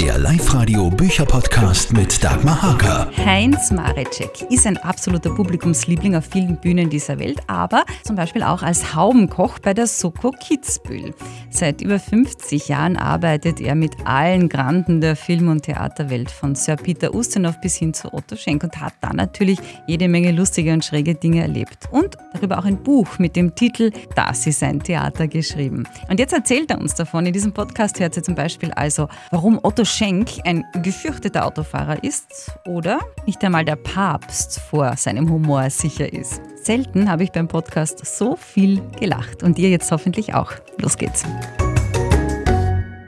Der Live-Radio Bücherpodcast mit Dagmar Hager. Heinz Marecek ist ein absoluter Publikumsliebling auf vielen Bühnen dieser Welt, aber zum Beispiel auch als Haubenkoch bei der Soko Kitzbühel. Seit über 50 Jahren arbeitet er mit allen Granden der Film- und Theaterwelt, von Sir Peter Ustinov bis hin zu Otto Schenk und hat da natürlich jede Menge lustige und schräge Dinge erlebt. Und darüber auch ein Buch mit dem Titel Das ist ein Theater geschrieben. Und jetzt erzählt er uns davon. In diesem Podcast hört ihr zum Beispiel also, warum Otto Schenk ein gefürchteter Autofahrer ist oder nicht einmal der Papst vor seinem Humor sicher ist. Selten habe ich beim Podcast so viel gelacht und ihr jetzt hoffentlich auch. Los geht's.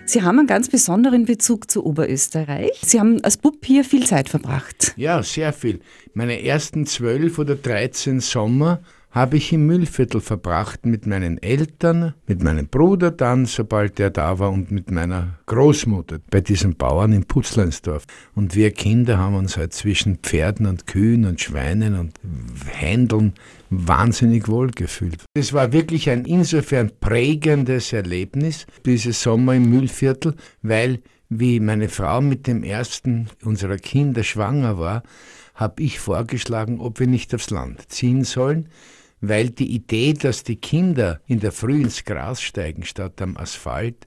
Sie haben einen ganz besonderen Bezug zu Oberösterreich. Sie haben als Bub hier viel Zeit verbracht. Ja, sehr viel. Meine ersten zwölf oder dreizehn Sommer habe ich im Müllviertel verbracht mit meinen Eltern, mit meinem Bruder dann, sobald er da war, und mit meiner Großmutter bei diesem Bauern in Putzleinsdorf. Und wir Kinder haben uns halt zwischen Pferden und Kühen und Schweinen und Händeln wahnsinnig wohl gefühlt. Es war wirklich ein insofern prägendes Erlebnis, dieses Sommer im Müllviertel, weil wie meine Frau mit dem ersten unserer Kinder schwanger war, habe ich vorgeschlagen, ob wir nicht aufs Land ziehen sollen weil die Idee, dass die Kinder in der Früh ins Gras steigen statt am Asphalt,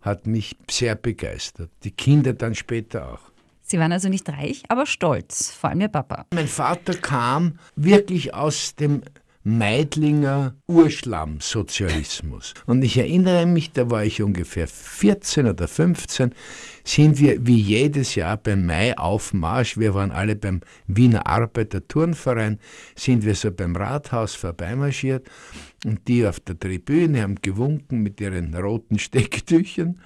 hat mich sehr begeistert. Die Kinder dann später auch. Sie waren also nicht reich, aber stolz, vor allem Ihr Papa. Mein Vater kam wirklich aus dem Meidlinger Urschlammsozialismus. Und ich erinnere mich, da war ich ungefähr 14 oder 15, sind wir wie jedes Jahr beim Mai-Aufmarsch, wir waren alle beim Wiener Arbeiter-Turnverein, sind wir so beim Rathaus vorbeimarschiert? Und die auf der Tribüne haben gewunken mit ihren roten Stecktüchern.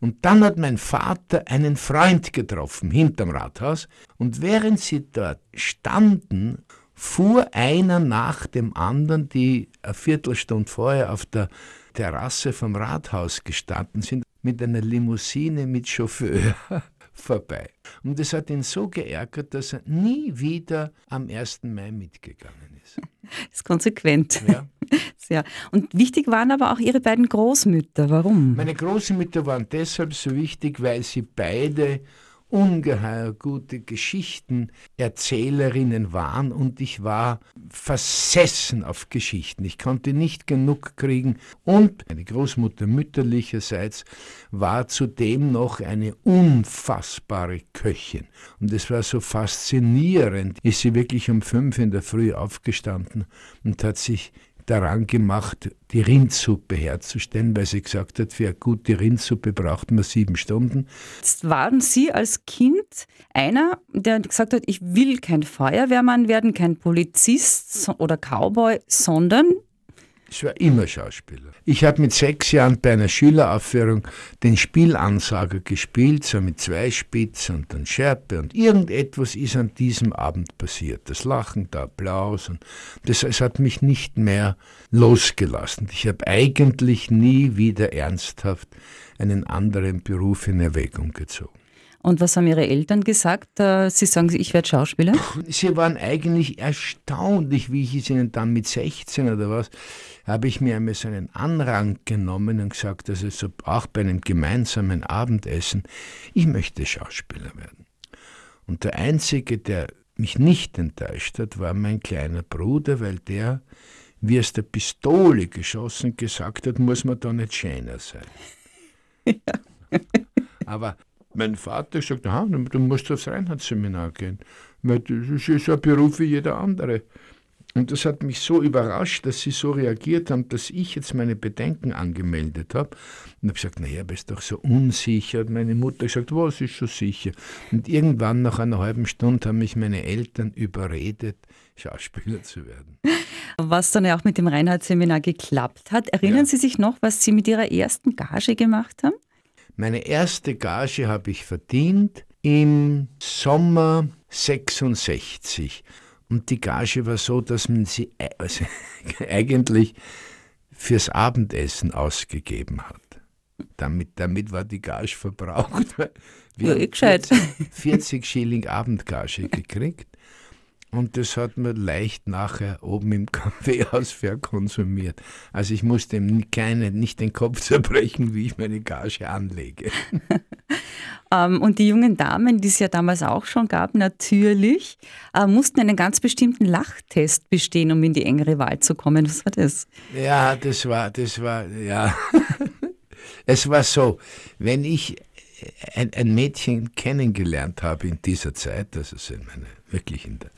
Und dann hat mein Vater einen Freund getroffen hinterm Rathaus. Und während sie dort standen fuhr einer nach dem anderen, die eine Viertelstunde vorher auf der Terrasse vom Rathaus gestanden sind, mit einer Limousine mit Chauffeur vorbei. Und das hat ihn so geärgert, dass er nie wieder am 1. Mai mitgegangen ist. Das ist konsequent. Ja. Sehr. Und wichtig waren aber auch Ihre beiden Großmütter. Warum? Meine Großmütter waren deshalb so wichtig, weil sie beide ungeheuer gute Geschichtenerzählerinnen waren und ich war versessen auf Geschichten. Ich konnte nicht genug kriegen und meine Großmutter mütterlicherseits war zudem noch eine unfassbare Köchin. Und es war so faszinierend, ist sie wirklich um fünf in der Früh aufgestanden und hat sich daran gemacht, die Rindsuppe herzustellen, weil sie gesagt hat, für eine gute Rindsuppe braucht man sieben Stunden. Jetzt waren Sie als Kind einer, der gesagt hat, ich will kein Feuerwehrmann werden, kein Polizist oder Cowboy, sondern ich war immer Schauspieler. Ich habe mit sechs Jahren bei einer Schüleraufführung den Spielansager gespielt, so mit zwei Spitz und dann Schärpe und irgendetwas ist an diesem Abend passiert. Das Lachen, der Applaus und das, das hat mich nicht mehr losgelassen. Ich habe eigentlich nie wieder ernsthaft einen anderen Beruf in Erwägung gezogen. Und was haben Ihre Eltern gesagt? Äh, Sie sagen, ich werde Schauspieler? Sie waren eigentlich erstaunlich, wie ich es ihnen dann mit 16 oder was, habe ich mir einmal so einen Anrang genommen und gesagt, also so auch bei einem gemeinsamen Abendessen, ich möchte Schauspieler werden. Und der Einzige, der mich nicht enttäuscht hat, war mein kleiner Bruder, weil der, wie es der Pistole geschossen gesagt hat, muss man da nicht schöner sein. Ja. Aber mein Vater sagt, aha, du musst aufs Reinhardt-Seminar gehen, weil das ist ein Beruf wie jeder andere. Und das hat mich so überrascht, dass sie so reagiert haben, dass ich jetzt meine Bedenken angemeldet habe. Und habe gesagt, naja, bist doch so unsicher. Und meine Mutter gesagt, was ist schon sicher? Und irgendwann nach einer halben Stunde haben mich meine Eltern überredet, Schauspieler zu werden. Was dann ja auch mit dem Reinhardt-Seminar geklappt hat. Erinnern ja. Sie sich noch, was Sie mit Ihrer ersten Gage gemacht haben? Meine erste Gage habe ich verdient im Sommer 66. Und die Gage war so, dass man sie also eigentlich fürs Abendessen ausgegeben hat. Damit, damit war die Gage verbraucht. Wir ja, eh gescheit. 40, 40 Schilling Abendgage gekriegt. Und das hat man leicht nachher oben im Kaffeehaus verkonsumiert. Also ich musste ihm keine, nicht den Kopf zerbrechen, wie ich meine Gage anlege. ähm, und die jungen Damen, die es ja damals auch schon gab, natürlich, äh, mussten einen ganz bestimmten Lachtest bestehen, um in die engere Wahl zu kommen. Was war das? Ja, das war, das war, ja. es war so, wenn ich ein, ein, Mädchen kennengelernt habe in dieser Zeit, also in meine, wirklich in der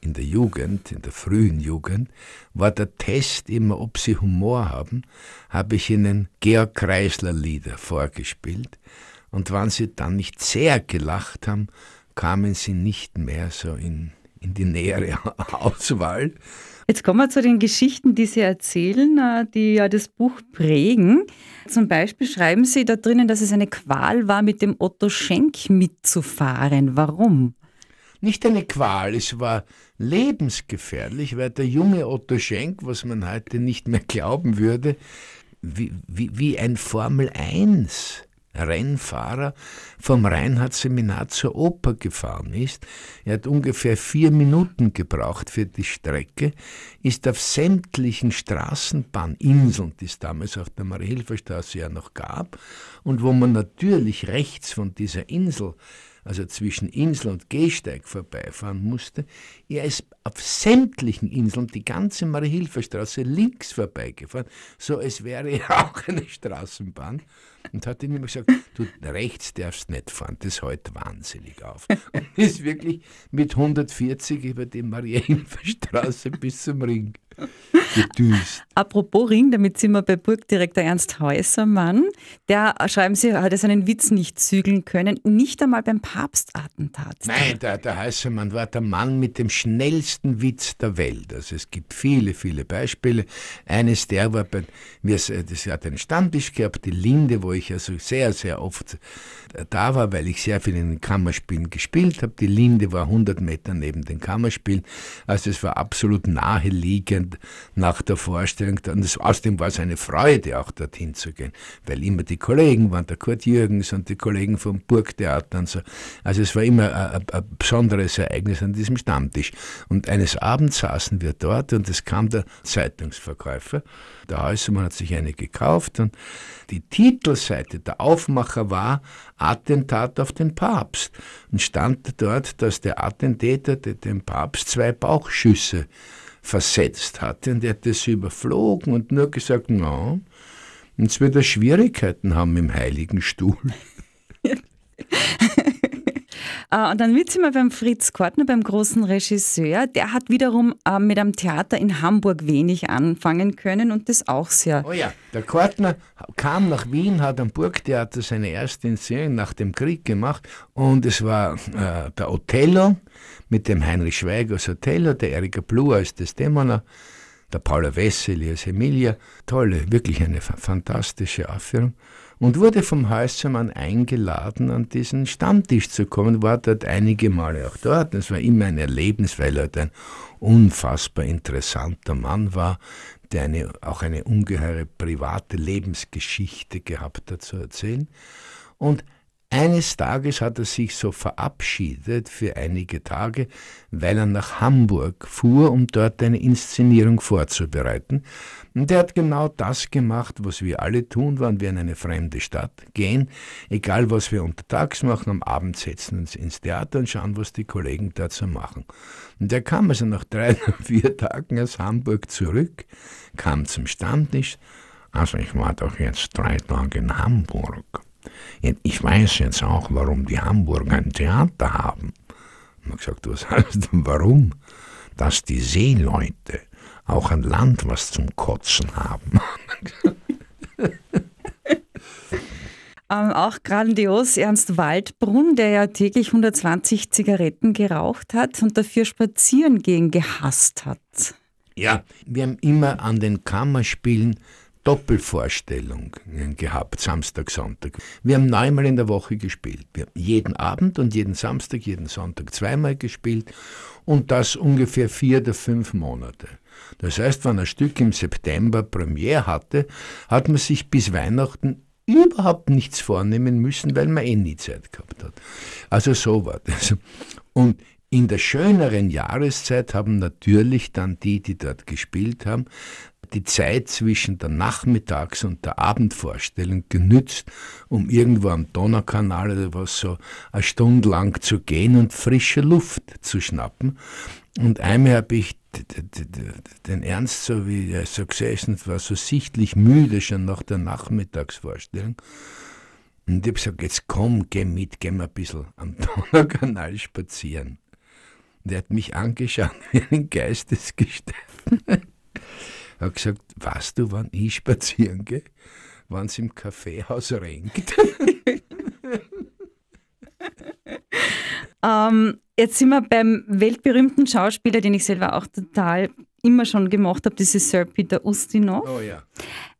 in der Jugend, in der frühen Jugend, war der Test immer, ob sie Humor haben, habe ich ihnen Georg Kreisler Lieder vorgespielt. Und wenn sie dann nicht sehr gelacht haben, kamen sie nicht mehr so in, in die nähere Auswahl. Jetzt kommen wir zu den Geschichten, die Sie erzählen, äh, die ja das Buch prägen. Zum Beispiel schreiben Sie da drinnen, dass es eine Qual war, mit dem Otto Schenk mitzufahren. Warum? Nicht eine Qual, es war lebensgefährlich, weil der junge Otto Schenk, was man heute nicht mehr glauben würde, wie, wie, wie ein Formel 1 Rennfahrer vom Reinhardt-Seminar zur Oper gefahren ist. Er hat ungefähr vier Minuten gebraucht für die Strecke, ist auf sämtlichen Straßenbahninseln, die es damals auf der Marie-Hilfer-Straße ja noch gab, und wo man natürlich rechts von dieser Insel also zwischen Insel und Gehsteig vorbeifahren musste. Er ist auf sämtlichen Inseln die ganze Marie-Hilfer-Straße links vorbeigefahren, so als wäre er auch eine Straßenbahn und hat ihm immer gesagt, du rechts darfst nicht fahren, das hält wahnsinnig auf. Und ist wirklich mit 140 über die Marie-Hilfer-Straße bis zum Ring gedüst. Apropos Ring, damit sind wir bei Burgdirektor Ernst Häusermann. Der, schreiben Sie, hat es einen Witz nicht zügeln können, nicht einmal beim Papstattentat. Nein, der, der Häusermann war der Mann mit dem schnellsten Witz der Welt. Also es gibt viele, viele Beispiele. Eines der war bei, wir, das hat einen Stammtisch gehabt, die Linde, wo ich also sehr, sehr oft da war, weil ich sehr viel in den Kammerspielen gespielt habe. Die Linde war 100 Meter neben den Kammerspielen. Also es war absolut naheliegend nach der Vorstellung. Und das, außerdem war es eine Freude, auch dorthin zu gehen, weil immer die Kollegen waren, der Kurt Jürgens und die Kollegen vom Burgtheater und so. Also es war immer ein, ein besonderes Ereignis an diesem Stammtisch. Und eines Abends saßen wir dort und es kam der Zeitungsverkäufer. Der Häusermann hat sich eine gekauft und die Titelseite, der Aufmacher war Attentat auf den Papst. Und stand dort, dass der Attentäter dem Papst zwei Bauchschüsse versetzt hatte und er hat das überflogen und nur gesagt, na, jetzt wird er Schwierigkeiten haben im Heiligen Stuhl. Äh, und dann sie mal beim Fritz Kortner, beim großen Regisseur. Der hat wiederum äh, mit einem Theater in Hamburg wenig anfangen können und das auch sehr. Oh ja, der Kortner kam nach Wien, hat am Burgtheater seine erste Inszenierung nach dem Krieg gemacht und es war äh, der Othello mit dem Heinrich Schweiger als Othello, der Erika Blue als Desdemona der Paula Wessel als Emilia. Tolle, wirklich eine fantastische Aufführung und wurde vom Häusermann eingeladen, an diesen Stammtisch zu kommen, war dort einige Male auch dort. Das war immer ein Erlebnis, weil er ein unfassbar interessanter Mann war, der eine, auch eine ungeheure private Lebensgeschichte gehabt hat zu erzählen. Und eines Tages hat er sich so verabschiedet für einige Tage, weil er nach Hamburg fuhr, um dort eine Inszenierung vorzubereiten. Und er hat genau das gemacht, was wir alle tun, wenn wir in eine fremde Stadt gehen. Egal, was wir untertags machen, am Abend setzen uns ins Theater und schauen, was die Kollegen dazu machen. Und er kam also nach drei oder vier Tagen aus Hamburg zurück, kam zum Stammtisch. Also ich war doch jetzt drei Tage in Hamburg. Ich weiß jetzt auch, warum die Hamburger ein Theater haben. Ich habe gesagt, was heißt denn warum? Dass die Seeleute auch an Land was zum Kotzen haben. Ähm, auch grandios Ernst Waldbrunn, der ja täglich 120 Zigaretten geraucht hat und dafür spazieren gehen gehasst hat. Ja, wir haben immer an den Kammerspielen Doppelvorstellungen gehabt, Samstag, Sonntag. Wir haben neunmal in der Woche gespielt. Wir haben jeden Abend und jeden Samstag, jeden Sonntag zweimal gespielt und das ungefähr vier oder fünf Monate. Das heißt, wenn ein Stück im September Premiere hatte, hat man sich bis Weihnachten überhaupt nichts vornehmen müssen, weil man eh nie Zeit gehabt hat. Also so war das. Und In der schöneren Jahreszeit haben natürlich dann die, die dort gespielt haben, die Zeit zwischen der Nachmittags- und der Abendvorstellung genützt, um irgendwo am Donaukanal oder was so eine Stunde lang zu gehen und frische Luft zu schnappen. Und einmal habe ich den Ernst so wie er so gesessen war, so sichtlich müde schon nach der Nachmittagsvorstellung. Und ich habe gesagt, jetzt komm, geh mit, geh mal ein bisschen am Donaukanal spazieren. Und er hat mich angeschaut wie ein Geistesgestell. Er hat gesagt, weißt du, wann ich spazieren gehe? Wann es im Kaffeehaus renkt. ähm, jetzt sind wir beim weltberühmten Schauspieler, den ich selber auch total immer schon gemacht habe, das ist Sir Peter Ustinov. Oh ja.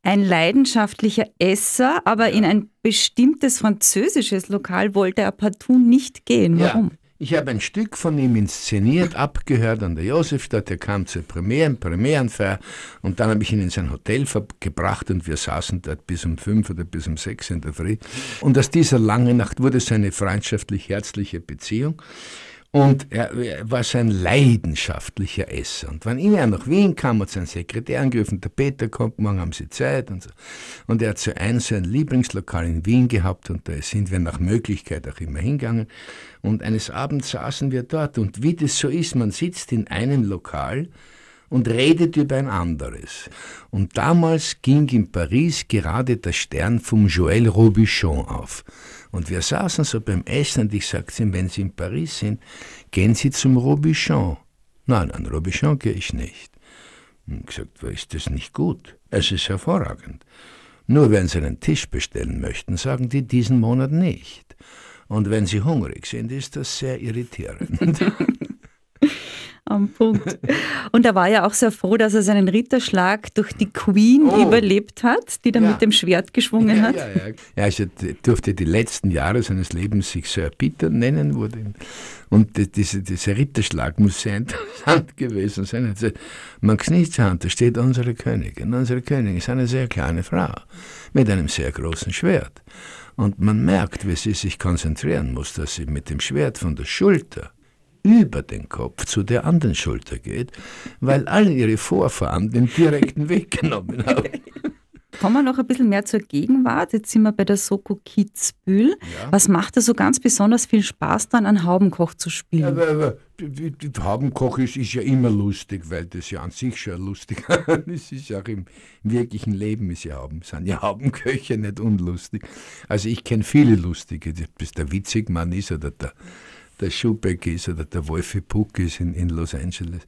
Ein leidenschaftlicher Esser, aber in ein bestimmtes französisches Lokal wollte er partout nicht gehen. Warum? Ja. Ich habe ein Stück von ihm inszeniert, abgehört an der Josefstadt. Er kam zur Premiere, Premierenfeier und dann habe ich ihn in sein Hotel gebracht und wir saßen dort bis um fünf oder bis um sechs in der Früh. Und aus dieser langen Nacht wurde es eine freundschaftlich-herzliche Beziehung. Und er, war so ein leidenschaftlicher Esser. Und wenn immer er nach Wien kam, hat sein Sekretär angerufen, der Peter kommt, morgen haben Sie Zeit und so. Und er hat so ein, so ein Lieblingslokal in Wien gehabt und da sind wir nach Möglichkeit auch immer hingegangen. Und eines Abends saßen wir dort und wie das so ist, man sitzt in einem Lokal und redet über ein anderes. Und damals ging in Paris gerade der Stern vom Joël Robuchon auf. Und wir saßen so beim Essen und ich sagte ihm, wenn Sie in Paris sind, gehen Sie zum Robichon. Nein, an Robichon gehe ich nicht. Und gesagt, ist das nicht gut? Es ist hervorragend. Nur wenn Sie einen Tisch bestellen möchten, sagen die diesen Monat nicht. Und wenn Sie hungrig sind, ist das sehr irritierend. am Punkt. Und er war ja auch sehr froh, dass er seinen Ritterschlag durch die Queen oh. überlebt hat, die dann ja. mit dem Schwert geschwungen hat. Ja, ja. ja, also durfte die letzten Jahre seines Lebens sich Sir Peter nennen. Wurde und diese, dieser Ritterschlag muss sehr interessant gewesen sein. Also, man kniet Hand, da steht unsere Königin. Unsere Königin ist eine sehr kleine Frau mit einem sehr großen Schwert. Und man merkt, wie sie sich konzentrieren muss, dass sie mit dem Schwert von der Schulter über den Kopf zu der anderen Schulter geht, weil alle ihre Vorfahren den direkten Weg genommen haben. Kommen wir noch ein bisschen mehr zur Gegenwart. Jetzt sind wir bei der Soko Kitzbühel. Ja. Was macht da so ganz besonders viel Spaß dann, einen Haubenkoch zu spielen? Ja, aber, aber, Haubenkoch ist, ist, ja immer lustig, weil das ja an sich schon lustig ist. ist ja auch im, im, wirklichen Leben ist ja Hauben, sind ja Haubenköche nicht unlustig. Also ich kenne viele lustige, bis der Witzigmann ist oder der der Schubeck ist oder der Wolfi Puck ist in, in Los Angeles.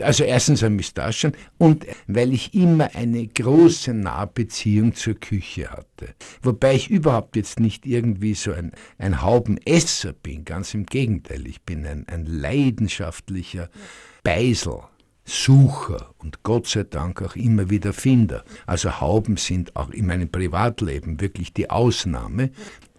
Also erstens ein Mistaschen und weil ich immer eine große Nahbeziehung zur Küche hatte. Wobei ich überhaupt jetzt nicht irgendwie so ein, ein Haubenesser bin, ganz im Gegenteil. Ich bin ein, ein leidenschaftlicher Beisel. Sucher und Gott sei Dank auch immer wieder Finder. Also Hauben sind auch in meinem Privatleben wirklich die Ausnahme.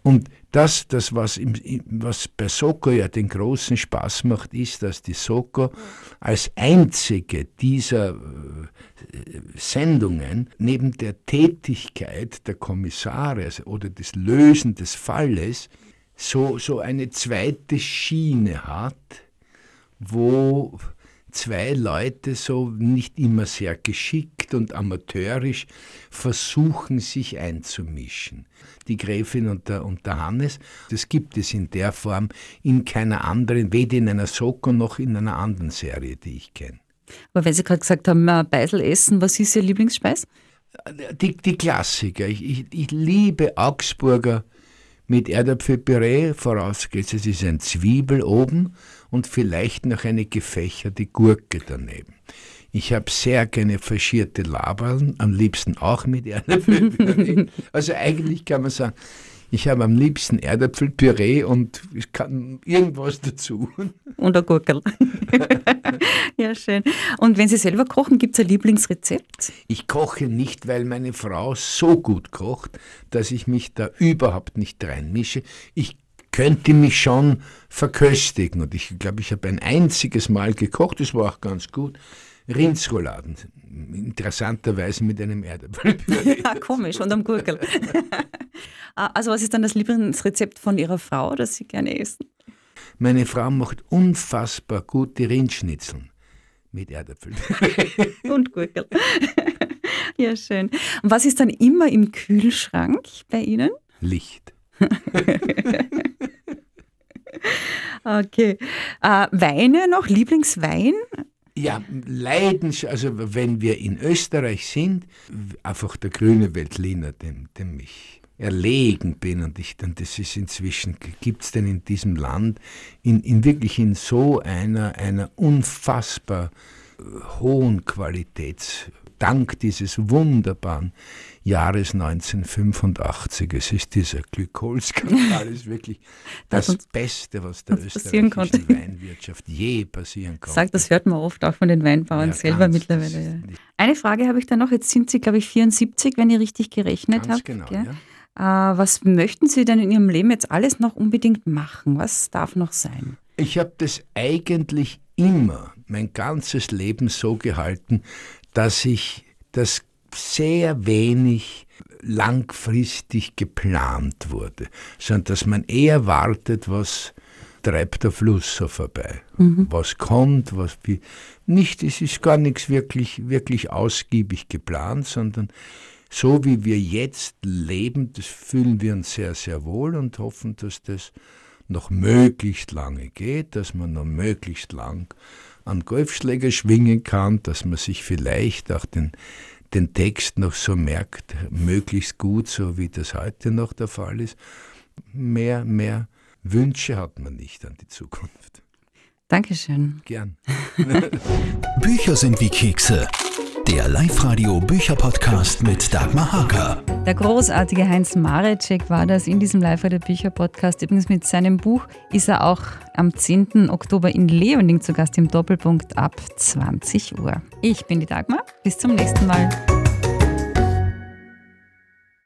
Und das, das was, im, was bei Soko ja den großen Spaß macht, ist, dass die Soko als einzige dieser äh, Sendungen neben der Tätigkeit der Kommissare also, oder des Lösen des Falles so, so eine zweite Schiene hat, wo zwei Leute so nicht immer sehr geschickt und amateurisch versuchen, sich einzumischen. Die Gräfin und der, und der Hannes, das gibt es in der Form in keiner anderen, weder in einer Soko noch in einer anderen Serie, die ich kenne. Aber wenn Sie gerade gesagt haben, Beisel essen, was ist Ihr Lieblingsspeis? Die, die Klassiker. Ich, ich, ich liebe Augsburger mit Erdäpfelpüree, vorausgesetzt es ist ein Zwiebel oben und vielleicht noch eine gefächerte Gurke daneben. Ich habe sehr gerne faschierte Laberln, am liebsten auch mit Erdäpfelpüree. also eigentlich kann man sagen, ich habe am liebsten Erdäpfelpüree und ich kann irgendwas dazu. Und ein Gurkel. ja, schön. Und wenn Sie selber kochen, gibt es ein Lieblingsrezept? Ich koche nicht, weil meine Frau so gut kocht, dass ich mich da überhaupt nicht reinmische. Ich könnte mich schon verköstigen. Und ich glaube, ich habe ein einziges Mal gekocht, das war auch ganz gut. Rindsrouladen. Interessanterweise mit einem Erdäpfelpüree. ja, komisch, und am Gurkel. Ah, also was ist dann das Lieblingsrezept von Ihrer Frau, das Sie gerne essen? Meine Frau macht unfassbar gute Rindschnitzeln mit Erdäpfeln. Und Gurkel. ja, schön. Und was ist dann immer im Kühlschrank bei Ihnen? Licht. Okay. Äh, Weine noch? Lieblingswein? Ja, Leidenschaft, also wenn wir in Österreich sind, einfach der grüne Veltliner, dem, dem ich erlegen bin und ich dann, das ist inzwischen, gibt es denn in diesem Land, in, in wirklich in so einer, einer unfassbar äh, hohen Qualität, dank dieses wunderbaren Jahres 1985. Es ist dieser Glykolskandal, ist wirklich das Beste, was der österreichischen konnte. Weinwirtschaft je passieren konnte. Sagt, das hört man oft auch von den Weinbauern ja, selber ganz, mittlerweile. Eine Frage habe ich da noch. Jetzt sind Sie, glaube ich, 74, wenn ich richtig gerechnet habe. Genau, ja. Äh, was möchten Sie denn in Ihrem Leben jetzt alles noch unbedingt machen? Was darf noch sein? Ich habe das eigentlich immer, mein ganzes Leben so gehalten, dass ich das sehr wenig langfristig geplant wurde, sondern dass man eher wartet, was treibt der Fluss so vorbei. Mhm. Was kommt, was wie. Nicht, es ist gar nichts wirklich, wirklich ausgiebig geplant, sondern so wie wir jetzt leben, das fühlen wir uns sehr, sehr wohl und hoffen, dass das noch möglichst lange geht, dass man noch möglichst lang an Golfschläger schwingen kann, dass man sich vielleicht auch den den Text noch so merkt, möglichst gut, so wie das heute noch der Fall ist. Mehr, mehr Wünsche hat man nicht an die Zukunft. Dankeschön. Gern. Bücher sind wie Kekse. Der Live-Radio Bücher-Podcast mit Dagmar Haker. Der großartige Heinz Marecek war das in diesem Live-Radio Bücher-Podcast. Übrigens mit seinem Buch ist er auch am 10. Oktober in Leoning zu Gast im Doppelpunkt ab 20 Uhr. Ich bin die Dagmar. Bis zum nächsten Mal.